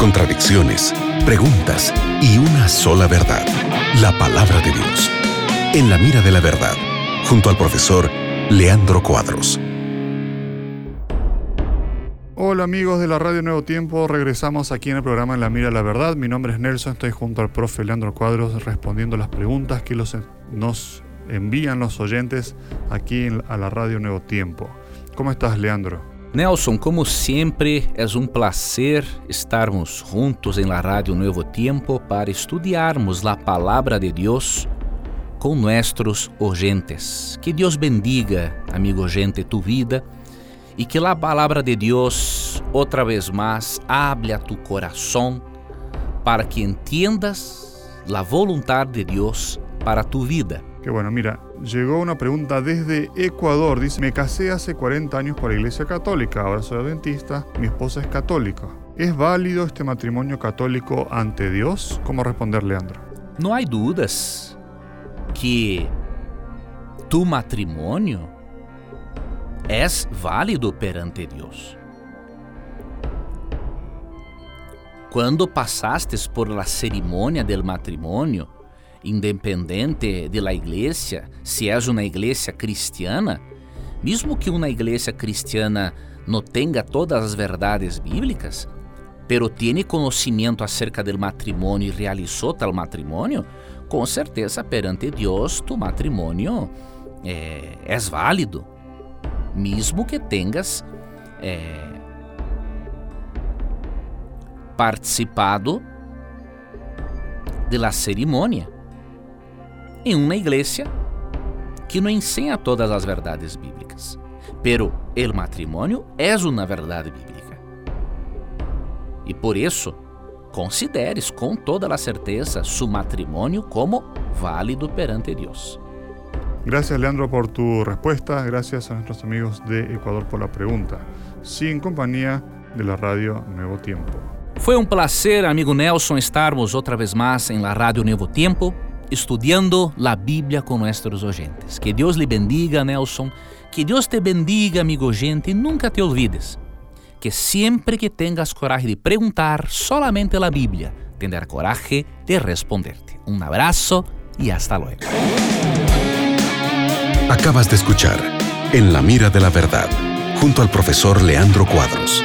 contradicciones, preguntas y una sola verdad, la palabra de Dios. En la mira de la verdad, junto al profesor Leandro Cuadros. Hola amigos de la Radio Nuevo Tiempo, regresamos aquí en el programa En la Mira de la Verdad. Mi nombre es Nelson, estoy junto al profe Leandro Cuadros respondiendo las preguntas que los, nos envían los oyentes aquí a la Radio Nuevo Tiempo. ¿Cómo estás, Leandro? Nelson, como sempre, é um prazer estarmos juntos em la Rádio Novo Tempo para estudarmos a palavra de Deus com nossos oyentes. Que Deus bendiga, amigo oyente, tu vida e que a palavra de Deus, outra vez mais, hable a tu coração para que entiendas a vontade de Deus para tu vida. Que bueno, mira, llegó una pregunta desde Ecuador. Dice, me casé hace 40 años por la Iglesia Católica, ahora soy adventista, mi esposa es católica. ¿Es válido este matrimonio católico ante Dios? ¿Cómo responder, Leandro? No hay dudas que tu matrimonio es válido perante Dios. Quando passastes por la cerimônia del matrimônio, independente de la igreja, se és uma igreja cristiana, mesmo que uma igreja cristiana não tenha todas as verdades bíblicas, pero tiene conhecimento acerca do matrimônio e realizou tal matrimônio, com certeza perante Deus tu matrimônio é, válido, mesmo que tenhas é, participado de la cerimônia em uma igreja que não ensina todas as verdades bíblicas. Pero el matrimônio é uma verdade bíblica. E por isso, consideres com toda a certeza su matrimônio como válido perante Deus. Gracias Leandro por tu respuesta, gracias a nuestros amigos de Ecuador por la pregunta. Sí, en compañía de la radio Nuevo Tiempo. Foi um prazer, amigo Nelson, estarmos outra vez mais em la Radio Nuevo Tiempo estudiando la Biblia con nuestros oyentes. Que Dios le bendiga, Nelson. Que Dios te bendiga, amigo oyente, y nunca te olvides que siempre que tengas coraje de preguntar solamente la Biblia, tendrá coraje de responderte. Un abrazo y hasta luego. Acabas de escuchar En la mira de la verdad, junto al profesor Leandro Cuadros.